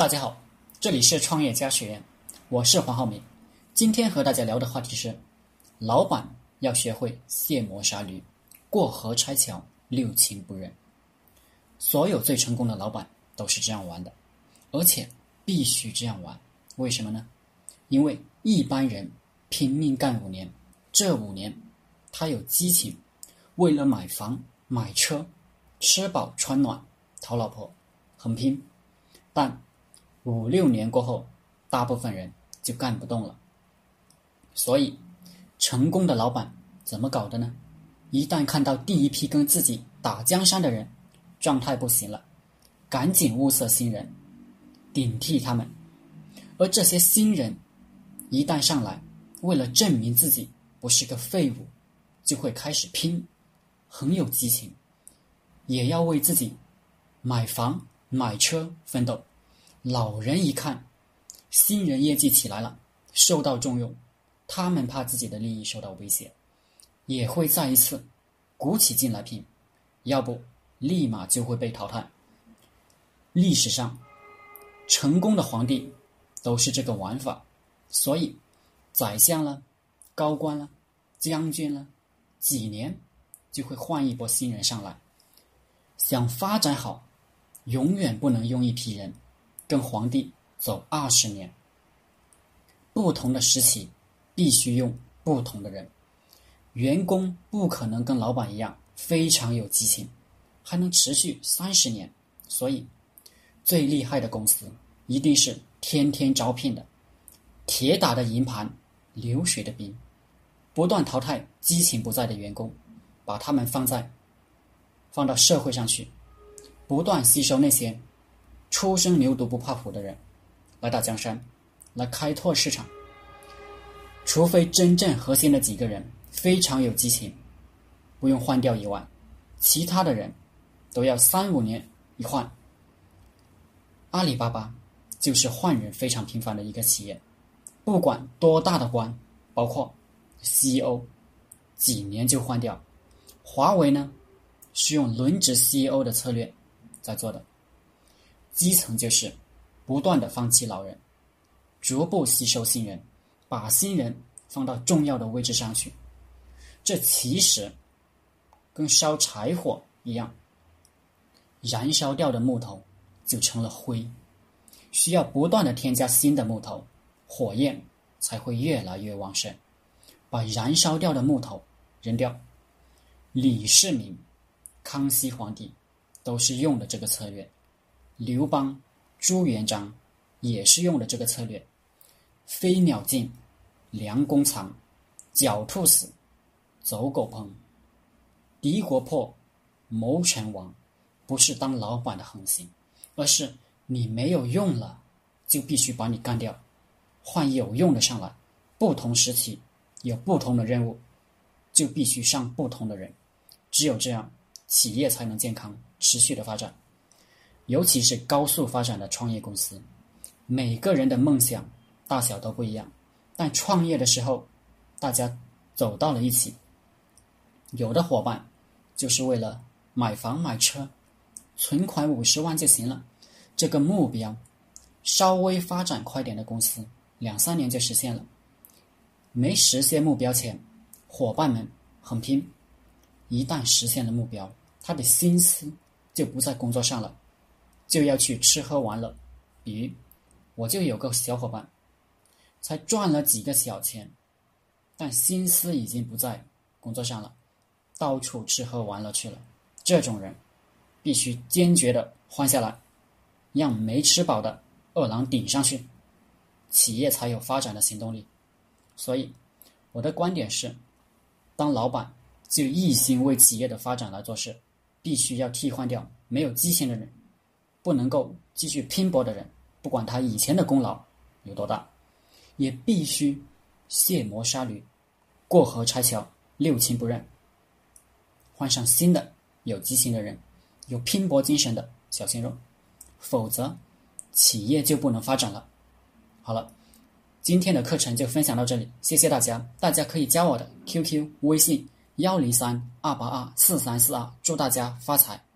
大家好，这里是创业家学院，我是黄浩明。今天和大家聊的话题是：老板要学会卸磨杀驴，过河拆桥，六亲不认。所有最成功的老板都是这样玩的，而且必须这样玩。为什么呢？因为一般人拼命干五年，这五年他有激情，为了买房、买车、吃饱穿暖、讨老婆，很拼，但。五六年过后，大部分人就干不动了。所以，成功的老板怎么搞的呢？一旦看到第一批跟自己打江山的人状态不行了，赶紧物色新人，顶替他们。而这些新人一旦上来，为了证明自己不是个废物，就会开始拼，很有激情，也要为自己买房买车奋斗。老人一看，新人业绩起来了，受到重用，他们怕自己的利益受到威胁，也会再一次鼓起劲来拼，要不立马就会被淘汰。历史上成功的皇帝都是这个玩法，所以宰相了、高官了、将军了，几年就会换一波新人上来。想发展好，永远不能用一批人。跟皇帝走二十年，不同的时期必须用不同的人。员工不可能跟老板一样非常有激情，还能持续三十年。所以，最厉害的公司一定是天天招聘的，铁打的营盘，流水的兵，不断淘汰激情不在的员工，把他们放在放到社会上去，不断吸收那些。初生牛犊不怕虎的人，来打江山，来开拓市场。除非真正核心的几个人非常有激情，不用换掉以外，其他的人都要三五年一换。阿里巴巴就是换人非常频繁的一个企业，不管多大的官，包括 CEO，几年就换掉。华为呢，是用轮值 CEO 的策略在做的。基层就是不断的放弃老人，逐步吸收新人，把新人放到重要的位置上去。这其实跟烧柴火一样，燃烧掉的木头就成了灰，需要不断的添加新的木头，火焰才会越来越旺盛，把燃烧掉的木头扔掉。李世民、康熙皇帝都是用的这个策略。刘邦、朱元璋也是用的这个策略：飞鸟尽，良弓藏；狡兔死，走狗烹。敌国破，谋臣亡。不是当老板的横行，而是你没有用了，就必须把你干掉，换有用的上来。不同时期有不同的任务，就必须上不同的人。只有这样，企业才能健康持续的发展。尤其是高速发展的创业公司，每个人的梦想大小都不一样，但创业的时候，大家走到了一起。有的伙伴就是为了买房买车，存款五十万就行了，这个目标，稍微发展快点的公司，两三年就实现了。没实现目标前，伙伴们很拼，一旦实现了目标，他的心思就不在工作上了。就要去吃喝玩乐，比如我就有个小伙伴，才赚了几个小钱，但心思已经不在工作上了，到处吃喝玩乐去了。这种人必须坚决的换下来，让没吃饱的饿狼顶上去，企业才有发展的行动力。所以我的观点是，当老板就一心为企业的发展来做事，必须要替换掉没有激情的人。不能够继续拼搏的人，不管他以前的功劳有多大，也必须卸磨杀驴，过河拆桥，六亲不认，换上新的有激情的人，有拼搏精神的小鲜肉，否则企业就不能发展了。好了，今天的课程就分享到这里，谢谢大家。大家可以加我的 QQ 微信幺零三二八二四三四二，祝大家发财。